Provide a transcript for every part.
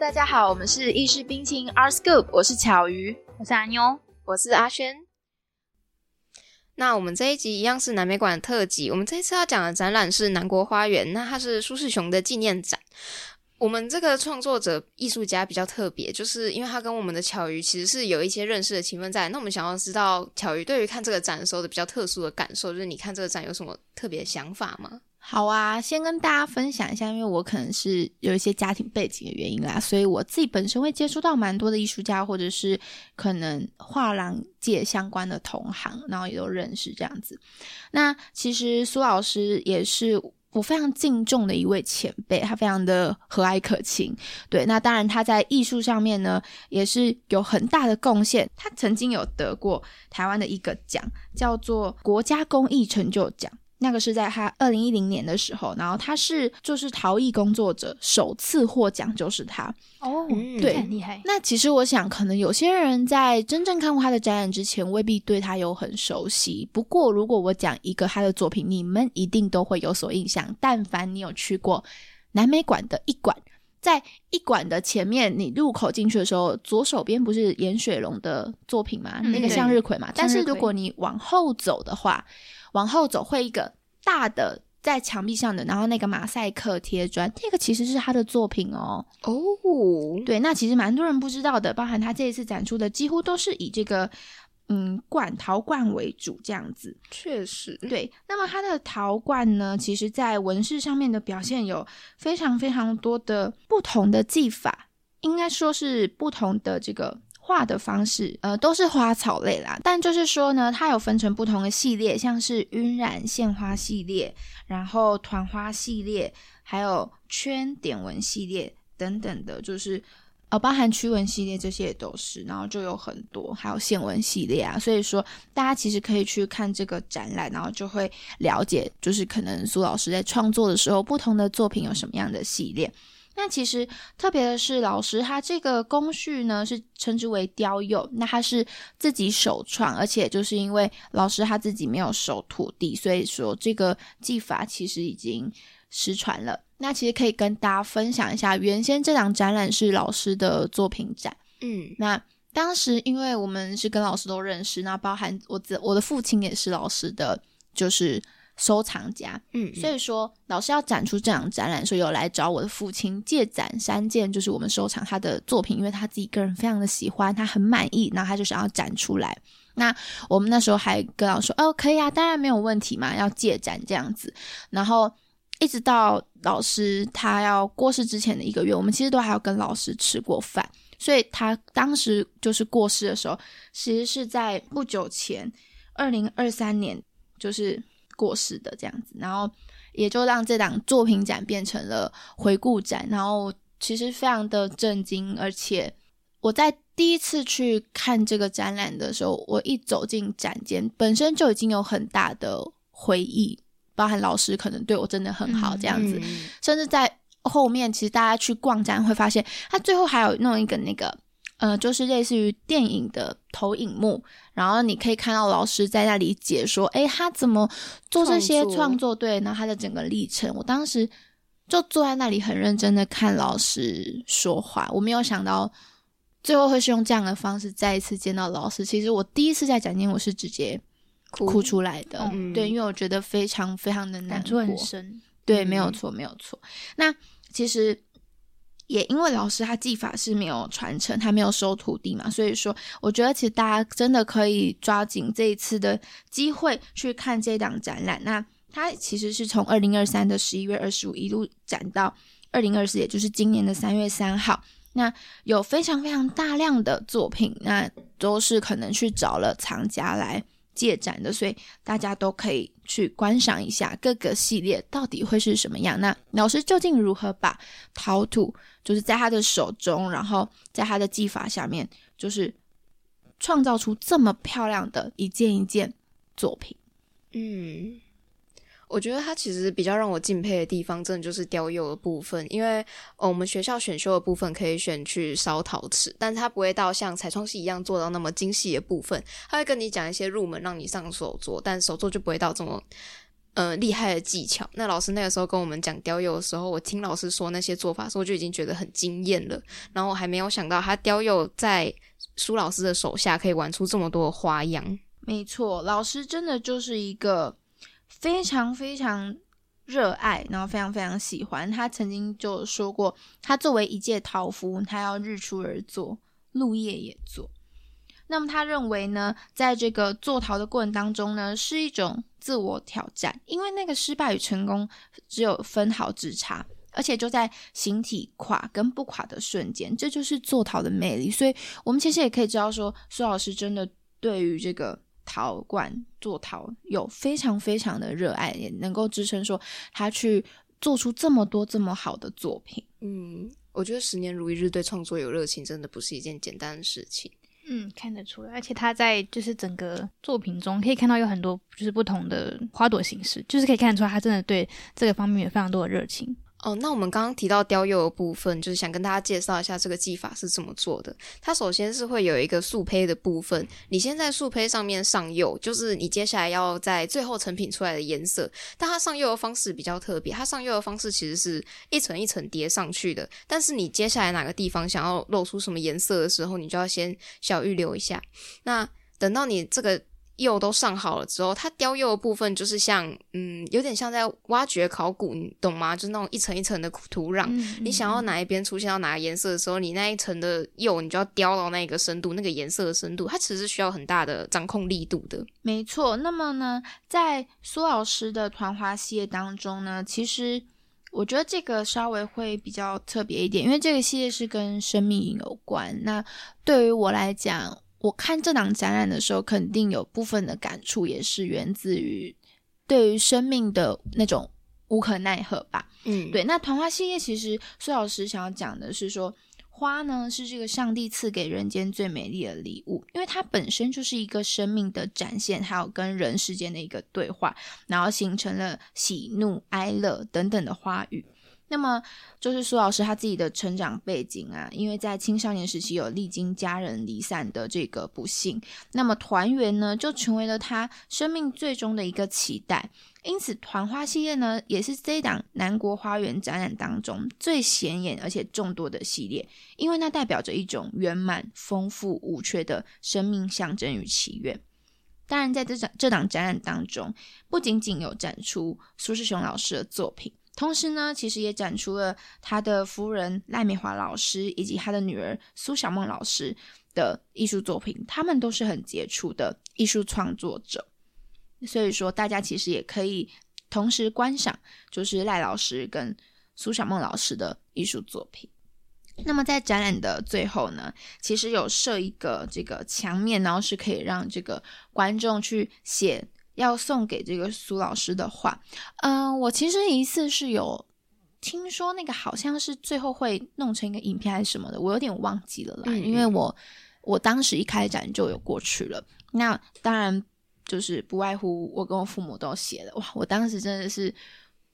大家好，我们是意式冰清 Art Scoop，我是巧鱼，我是阿妞，我是阿轩。那我们这一集一样是南美馆特辑，我们这一次要讲的展览是南国花园，那它是苏世雄的纪念展。我们这个创作者艺术家比较特别，就是因为他跟我们的巧鱼其实是有一些认识的情分在。那我们想要知道巧鱼对于看这个展的时候的比较特殊的感受，就是你看这个展有什么特别想法吗？好啊，先跟大家分享一下，因为我可能是有一些家庭背景的原因啦，所以我自己本身会接触到蛮多的艺术家，或者是可能画廊界相关的同行，然后也都认识这样子。那其实苏老师也是我非常敬重的一位前辈，他非常的和蔼可亲。对，那当然他在艺术上面呢，也是有很大的贡献。他曾经有得过台湾的一个奖，叫做国家公益成就奖。那个是在他二零一零年的时候，然后他是就是陶艺工作者首次获奖，就是他哦，对，很厉害。那其实我想，可能有些人在真正看过他的展览之前，未必对他有很熟悉。不过，如果我讲一个他的作品，你们一定都会有所印象。但凡你有去过南美馆的一馆，在一馆的前面，你入口进去的时候，左手边不是严水龙的作品吗？那个向日葵嘛。但是如果你往后走的话，往后走会一个大的在墙壁上的，然后那个马赛克贴砖，那个其实是他的作品哦。哦，对，那其实蛮多人不知道的，包含他这一次展出的，几乎都是以这个嗯罐陶罐为主这样子。确实，对。那么他的陶罐呢，其实在纹饰上面的表现有非常非常多的不同的技法，应该说是不同的这个。画的方式，呃，都是花草类啦。但就是说呢，它有分成不同的系列，像是晕染线花系列，然后团花系列，还有圈点纹系列等等的，就是呃，包含曲纹系列这些也都是。然后就有很多，还有线纹系列啊。所以说，大家其实可以去看这个展览，然后就会了解，就是可能苏老师在创作的时候，不同的作品有什么样的系列。那其实特别的是，老师他这个工序呢是称之为雕釉，那他是自己首创，而且就是因为老师他自己没有收徒弟，所以说这个技法其实已经失传了。那其实可以跟大家分享一下，原先这档展览是老师的作品展，嗯，那当时因为我们是跟老师都认识，那包含我自我的父亲也是老师的，就是。收藏家，嗯，所以说老师要展出这场展览，所以有来找我的父亲借展三件，就是我们收藏他的作品，因为他自己个人非常的喜欢，他很满意，然后他就想要展出来。那我们那时候还跟老师说，哦，可以啊，当然没有问题嘛，要借展这样子。然后一直到老师他要过世之前的一个月，我们其实都还要跟老师吃过饭，所以他当时就是过世的时候，其实是在不久前，二零二三年，就是。过世的这样子，然后也就让这档作品展变成了回顾展，然后其实非常的震惊，而且我在第一次去看这个展览的时候，我一走进展间，本身就已经有很大的回忆，包含老师可能对我真的很好这样子，甚至在后面，其实大家去逛展会发现，他最后还有弄一个那个。呃，就是类似于电影的投影幕，然后你可以看到老师在那里解说，诶，他怎么做这些创作？对，然后他的整个历程，我当时就坐在那里很认真的看老师说话。我没有想到最后会是用这样的方式再一次见到老师。其实我第一次在展厅，我是直接哭出来的。对，因为我觉得非常非常的难过，很深。对，没有错，没有错。那其实。也因为老师他技法是没有传承，他没有收徒弟嘛，所以说我觉得其实大家真的可以抓紧这一次的机会去看这档展览。那它其实是从二零二三的十一月二十五一路展到二零二四，也就是今年的三月三号。那有非常非常大量的作品，那都是可能去找了藏家来。借展的，所以大家都可以去观赏一下各个系列到底会是什么样。那老师究竟如何把陶土，就是在他的手中，然后在他的技法下面，就是创造出这么漂亮的一件一件作品？嗯。我觉得他其实比较让我敬佩的地方，真的就是雕釉的部分。因为我们学校选修的部分可以选去烧陶瓷，但是他不会到像彩窗系一样做到那么精细的部分。他会跟你讲一些入门，让你上手做，但手做就不会到这么呃厉害的技巧。那老师那个时候跟我们讲雕釉的时候，我听老师说那些做法时候，就已经觉得很惊艳了。然后我还没有想到他雕釉在苏老师的手下可以玩出这么多花样。没错，老师真的就是一个非常非常热爱，然后非常非常喜欢。他曾经就说过，他作为一介陶夫，他要日出而作，入夜也做。那么他认为呢，在这个做陶的过程当中呢，是一种自我挑战，因为那个失败与成功只有分毫之差，而且就在形体垮跟不垮的瞬间，这就是做陶的魅力。所以，我们其实也可以知道说，苏老师真的对于这个。陶罐做陶有非常非常的热爱，也能够支撑说他去做出这么多这么好的作品。嗯，我觉得十年如一日对创作有热情，真的不是一件简单的事情。嗯，看得出来，而且他在就是整个作品中可以看到有很多就是不同的花朵形式，就是可以看得出来他真的对这个方面有非常多的热情。哦，那我们刚刚提到雕釉的部分，就是想跟大家介绍一下这个技法是怎么做的。它首先是会有一个素胚的部分，你先在素胚上面上釉，就是你接下来要在最后成品出来的颜色。但它上釉的方式比较特别，它上釉的方式其实是一层一层叠上去的。但是你接下来哪个地方想要露出什么颜色的时候，你就要先小预留一下。那等到你这个。釉都上好了之后，它雕釉的部分就是像，嗯，有点像在挖掘考古，你懂吗？就是那种一层一层的土壤。你想要哪一边出现到哪个颜色的时候，你那一层的釉，你就要雕到那个深度，那个颜色的深度，它其实是需要很大的掌控力度的。没错。那么呢，在苏老师的团花系列当中呢，其实我觉得这个稍微会比较特别一点，因为这个系列是跟生命有关。那对于我来讲，我看这档展览的时候，肯定有部分的感触，也是源自于对于生命的那种无可奈何吧。嗯，对。那团花系列其实苏老师想要讲的是说，花呢是这个上帝赐给人间最美丽的礼物，因为它本身就是一个生命的展现，还有跟人世间的一个对话，然后形成了喜怒哀乐等等的花语。那么就是苏老师他自己的成长背景啊，因为在青少年时期有历经家人离散的这个不幸，那么团圆呢就成为了他生命最终的一个期待。因此，团花系列呢也是这档南国花园展览当中最显眼而且众多的系列，因为那代表着一种圆满、丰富、无缺的生命象征与祈愿。当然，在这档这档展览当中，不仅仅有展出苏世雄老师的作品。同时呢，其实也展出了他的夫人赖美华老师以及他的女儿苏小梦老师的艺术作品，他们都是很杰出的艺术创作者。所以说，大家其实也可以同时观赏，就是赖老师跟苏小梦老师的艺术作品。那么在展览的最后呢，其实有设一个这个墙面，然后是可以让这个观众去写。要送给这个苏老师的话，嗯，我其实一次是有听说那个好像是最后会弄成一个影片还是什么的，我有点忘记了啦。因为我我当时一开展就有过去了，那当然就是不外乎我跟我父母都写了，哇，我当时真的是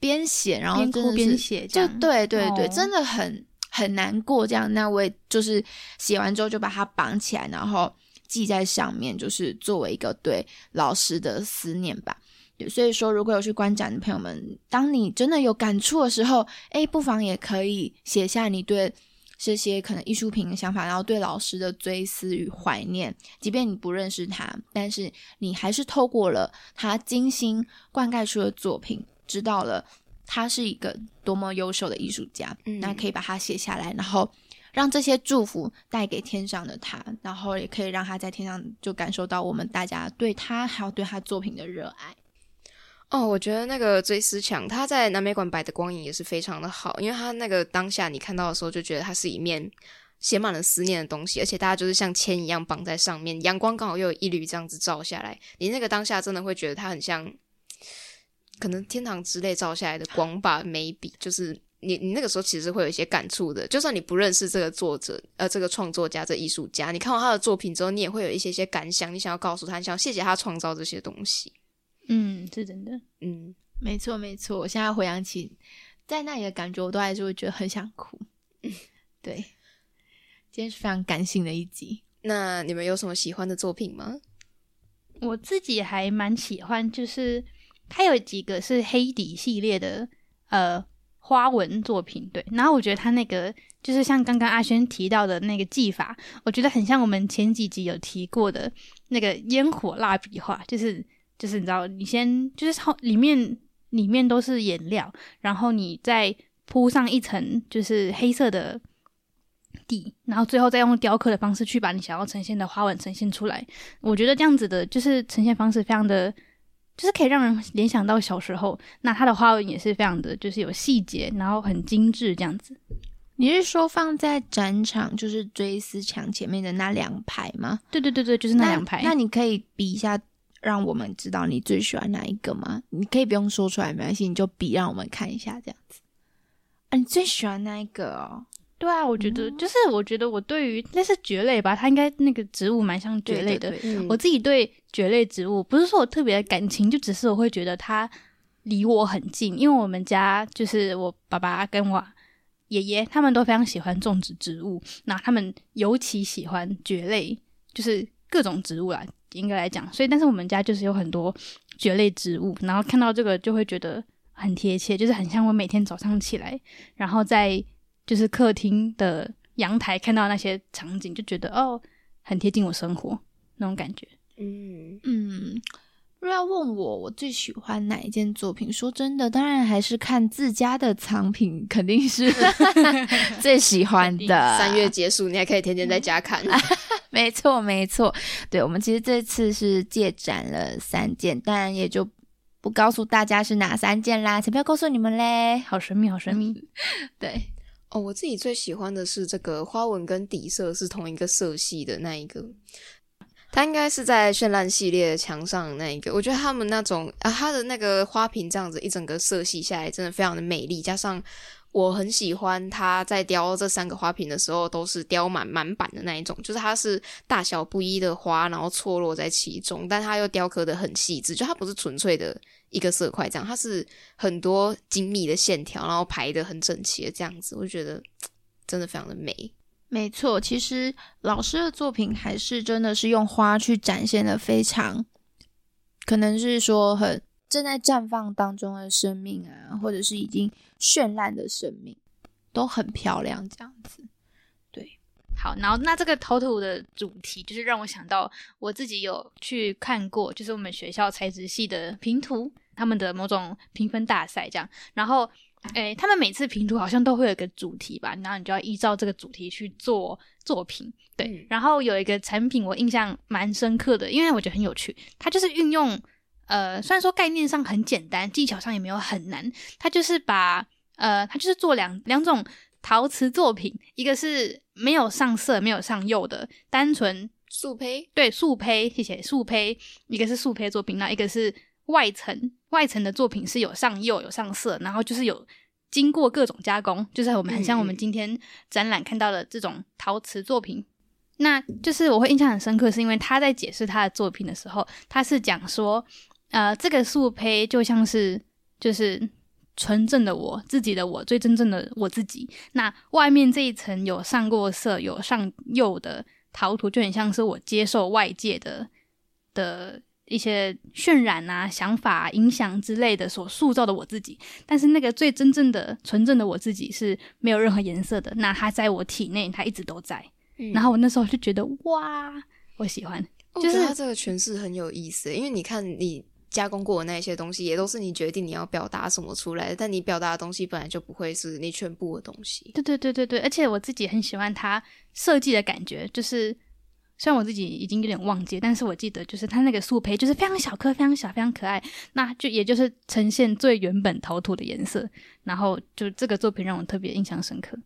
边写然后边哭边写，就对对对，真的很很难过这样。那我也就是写完之后就把它绑起来，然后。记在上面，就是作为一个对老师的思念吧。所以说，如果有去观展的朋友们，当你真的有感触的时候，哎，不妨也可以写下你对这些可能艺术品的想法，然后对老师的追思与怀念。即便你不认识他，但是你还是透过了他精心灌溉出的作品，知道了他是一个多么优秀的艺术家。那可以把它写下来，然后。让这些祝福带给天上的他，然后也可以让他在天上就感受到我们大家对他还有对他作品的热爱。哦，我觉得那个追思墙，他在南美馆摆的光影也是非常的好，因为他那个当下你看到的时候，就觉得它是一面写满了思念的东西，而且大家就是像铅一样绑在上面，阳光刚好又有一缕这样子照下来，你那个当下真的会觉得它很像，可能天堂之泪照下来的光吧，maybe 就是。你你那个时候其实会有一些感触的，就算你不认识这个作者，呃，这个创作家、这艺术家，你看完他的作品之后，你也会有一些些感想，你想要告诉他，想要谢谢他创造这些东西。嗯，是真的。嗯，没错没错。我现在回想起在那里的感觉，我都还是会觉得很想哭。对，今天是非常感性的一集。那你们有什么喜欢的作品吗？我自己还蛮喜欢，就是它有几个是黑底系列的呃花纹作品，对。然后我觉得它那个就是像刚刚阿轩提到的那个技法，我觉得很像我们前几集有提过的那个烟火蜡笔画，就是就是你知道，你先就是后里面里面都是颜料，然后你再铺上一层就是黑色的底，然后最后再用雕刻的方式去把你想要呈现的花纹呈现出来。我觉得这样子的就是呈现方式非常的，就是可以让人联想到小时候。那它的花纹也是非常的，就是有细节，然后很精致这样子。你是说放在展场就是追思墙前面的那两排吗？对对对对，就是那两排。那你可以比一下，让我们知道你最喜欢哪一个吗？你可以不用说出来，没关系，你就比让我们看一下这样子。啊，你最喜欢那一个哦？对啊，我觉得就是我觉得我对于那是蕨类吧，它应该那个植物蛮像蕨类的。对对对我自己对蕨类植物不是说我特别的感情，就只是我会觉得它离我很近，因为我们家就是我爸爸跟我爷爷他们都非常喜欢种植植物，那他们尤其喜欢蕨类，就是各种植物啦，应该来讲。所以，但是我们家就是有很多蕨类植物，然后看到这个就会觉得很贴切，就是很像我每天早上起来，然后在就是客厅的阳台看到那些场景，就觉得哦，很贴近我生活那种感觉。嗯，嗯，若要问我我最喜欢哪一件作品，说真的，当然还是看自家的藏品，肯定是 最喜欢的。三月结束，你还可以天天在家看。没错，没错。对，我们其实这次是借展了三件，当然也就不告诉大家是哪三件啦，才不要告诉你们嘞。好神秘，好神秘。对，哦，我自己最喜欢的是这个花纹跟底色是同一个色系的那一个，它应该是在绚烂系列墙上那一个。我觉得他们那种啊，它的那个花瓶这样子一整个色系下来，真的非常的美丽。加上我很喜欢它在雕这三个花瓶的时候，都是雕满满版的那一种，就是它是大小不一的花，然后错落在其中，但它又雕刻的很细致，就它不是纯粹的一个色块这样，它是很多精密的线条，然后排的很整齐的这样子，我觉得 真的非常的美。没错。其实老师的作品还是真的是用花去展现的非常，可能是说很正在绽放当中的生命啊，或者是已经绚烂的生命，都很漂亮这样子。对好，然后那这个头土的主题，就是让我想到我自己有去看过，就是我们学校材质系的评图，他们的某种评分大赛这样。然后，诶，他们每次评图好像都会有一个主题吧，然后你就要依照这个主题去做作品。对，嗯然后有一个产品我印象蛮深刻的，因为我觉得很有趣，它就是运用呃，虽然说概念上很简单，技巧上也没有很难，他就是把呃，他就是做两两种陶瓷作品，一个是没有上色、没有上釉的，单纯素胚，对素胚，谢谢素胚，一个是素胚作品，那一个是外层，外层的作品是有上釉、有上色，然后就是有经过各种加工，就是我们很像我们今天展览看到的这种陶瓷作品。那就是我会印象很深刻，是因为他在解释他的作品的时候，他是讲说，呃，这个素胚就像是就是纯正的我自己的我，最真正的我自己。那外面这一层有上过色、有上釉的陶土，就很像是我接受外界的的一些渲染啊、想法、影响之类的所塑造的我自己。但是那个最真正的、纯正的我自己是没有任何颜色的，那它在我体内，它一直都在。嗯然后我那时候就觉得哇，我喜欢，就是我觉得他这个诠释很有意思，因为你看你加工过的那些东西，也都是你决定你要表达什么出来的，但你表达的东西本来就不会是你全部的东西。对对对对对，而且我自己很喜欢它设计的感觉，就是虽然我自己已经有点忘记，但是我记得就是它那个素胚就是非常小颗、非常小、非常可爱，那就也就是呈现最原本陶土的颜色，然后就这个作品让我特别印象深刻。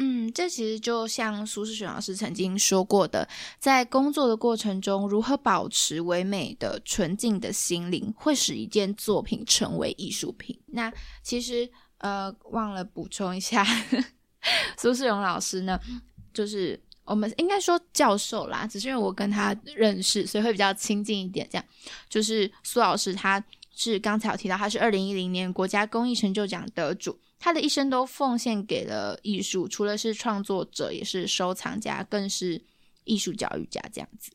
嗯，这其实就像苏世雄老师曾经说过的，在工作的过程中，如何保持唯美的、纯净的心灵，会使一件作品成为艺术品。那其实呃，忘了补充一下，苏世荣老师呢，就是我们应该说教授啦，只是因为我跟他认识，所以会比较亲近一点。这样，就是苏老师他是刚才有提到，他是二零一零年国家公益成就奖得主。他的一生都奉献给了艺术，除了是创作者，也是收藏家，更是艺术教育家这样子。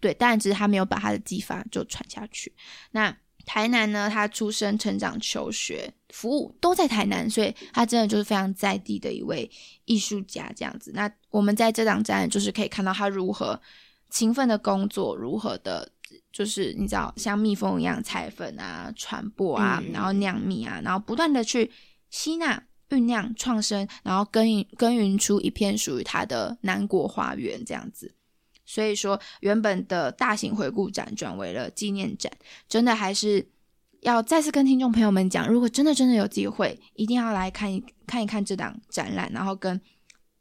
对，当然只是他没有把他的技法就传下去。那台南呢，他出生、成长、求学、服务都在台南，所以他真的就是非常在地的一位艺术家这样子。那我们在这档展就是可以看到他如何勤奋的工作，如何的，就是你知道像蜜蜂一样采粉啊、传播啊，嗯然后酿蜜啊，然后不断的去吸纳、酝酿、创生，然后耕耘耕耘出一片属于他的南国花园这样子。所以说，原本的大型回顾展转为了纪念展，真的还是要再次跟听众朋友们讲，如果真的真的有机会，一定要来看一看一看这档展览，然后跟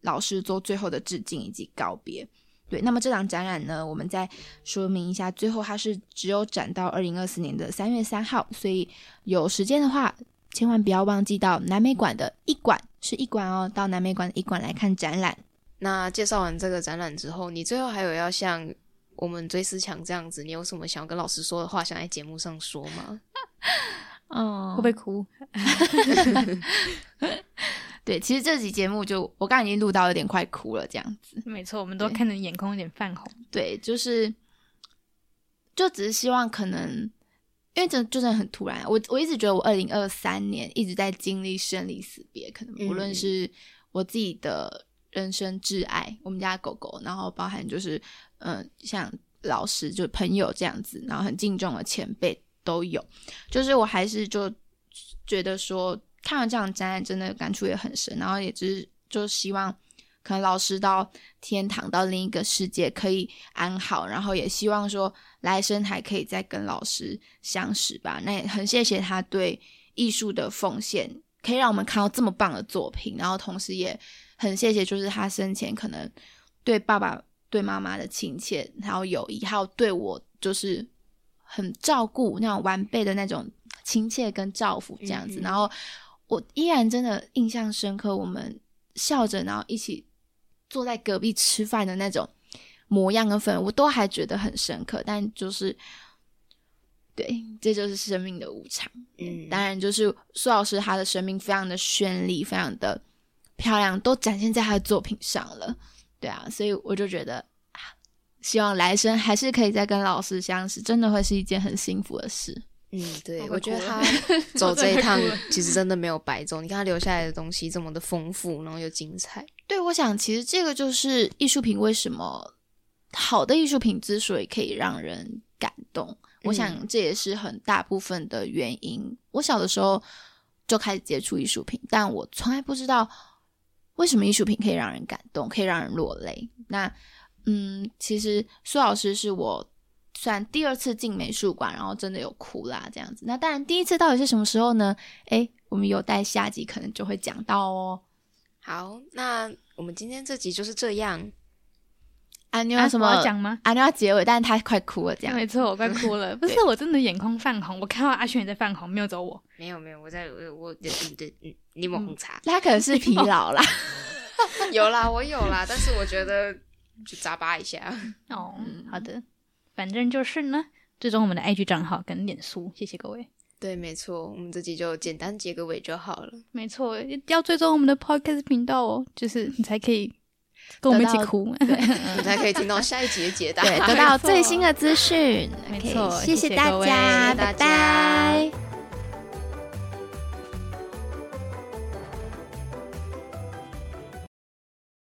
老师做最后的致敬以及告别。对，那么这档展览呢，我们再说明一下，最后它是只有展到二零二四年的三月三号，所以有时间的话，千万不要忘记到南美馆的一馆是一馆哦，到南美馆的一馆来看展览。那介绍完这个展览之后，你最后还有要像我们追思强这样子，你有什么想要跟老师说的话，想在节目上说吗？哦 会不会哭？对，其实这集节目就我刚刚已经录到有点快哭了，这样子。没错，我们都对看着眼眶有点泛红。对，就是就只是希望可能，因为真真的很突然。我我一直觉得我二零二三年一直在经历生离死别，可能无论嗯是我自己的人生挚爱，我们家的狗狗，然后包含就是嗯、呃像老师就朋友这样子，然后很敬重的前辈都有。就是我还是就觉得说，看完这场展览真的感触也很深，然后也就是就希望可能老师到天堂到另一个世界可以安好，然后也希望说来生还可以再跟老师相识吧。那也很谢谢他对艺术的奉献，可以让我们看到这么棒的作品，然后同时也很谢谢就是他生前可能对爸爸对妈妈的亲切，然后友谊，还有对我就是很照顾那种完备的那种亲切跟照顾这样子，嗯嗯然后我依然真的印象深刻，我们笑着然后一起坐在隔壁吃饭的那种模样跟氛围，我都还觉得很深刻。但就是，对，这就是生命的无常。嗯当然，就是苏老师他的生命非常的绚丽，非常的漂亮，都展现在他的作品上了。对啊，所以我就觉得啊，希望来生还是可以再跟老师相识，真的会是一件很幸福的事。嗯，对，我我觉得他 走这一趟其实真的没有白走。你看他留下来的东西这么的丰富，然后又精彩。对，我想其实这个就是艺术品为什么好的艺术品之所以可以让人感动，我想这也是很大部分的原因。我小的时候就开始接触艺术品，但我从来不知道为什么艺术品可以让人感动，可以让人落泪。那嗯，其实苏老师是我算第二次进美术馆，然后真的有哭啦这样子。那当然，第一次到底是什么时候呢？诶，我们有待下集可能就会讲到哦。好，那我们今天这集就是这样。啊，你啊有什么讲吗？啊，你要结尾，但是他快哭了，这样没错，我快哭了。不是，我真的眼眶泛红。我看到阿轩也在泛红，没有走我。没有没有，我在我我对对嗯，柠檬红茶、他可能是疲劳啦。有啦，我有啦，但是我觉得就眨巴一下。哦，好的，反正就是呢，追踪我们的 IG 账号跟脸书，谢谢各位。对，没错，我们这集就简单结个尾就好了。没错，要追踪我们的 Podcast 频道哦，就是你才可以跟我们一起哭。你才可以听到下一集的解答。对，得到最新的资讯。没错谢大谢谢各位家，拜家拜。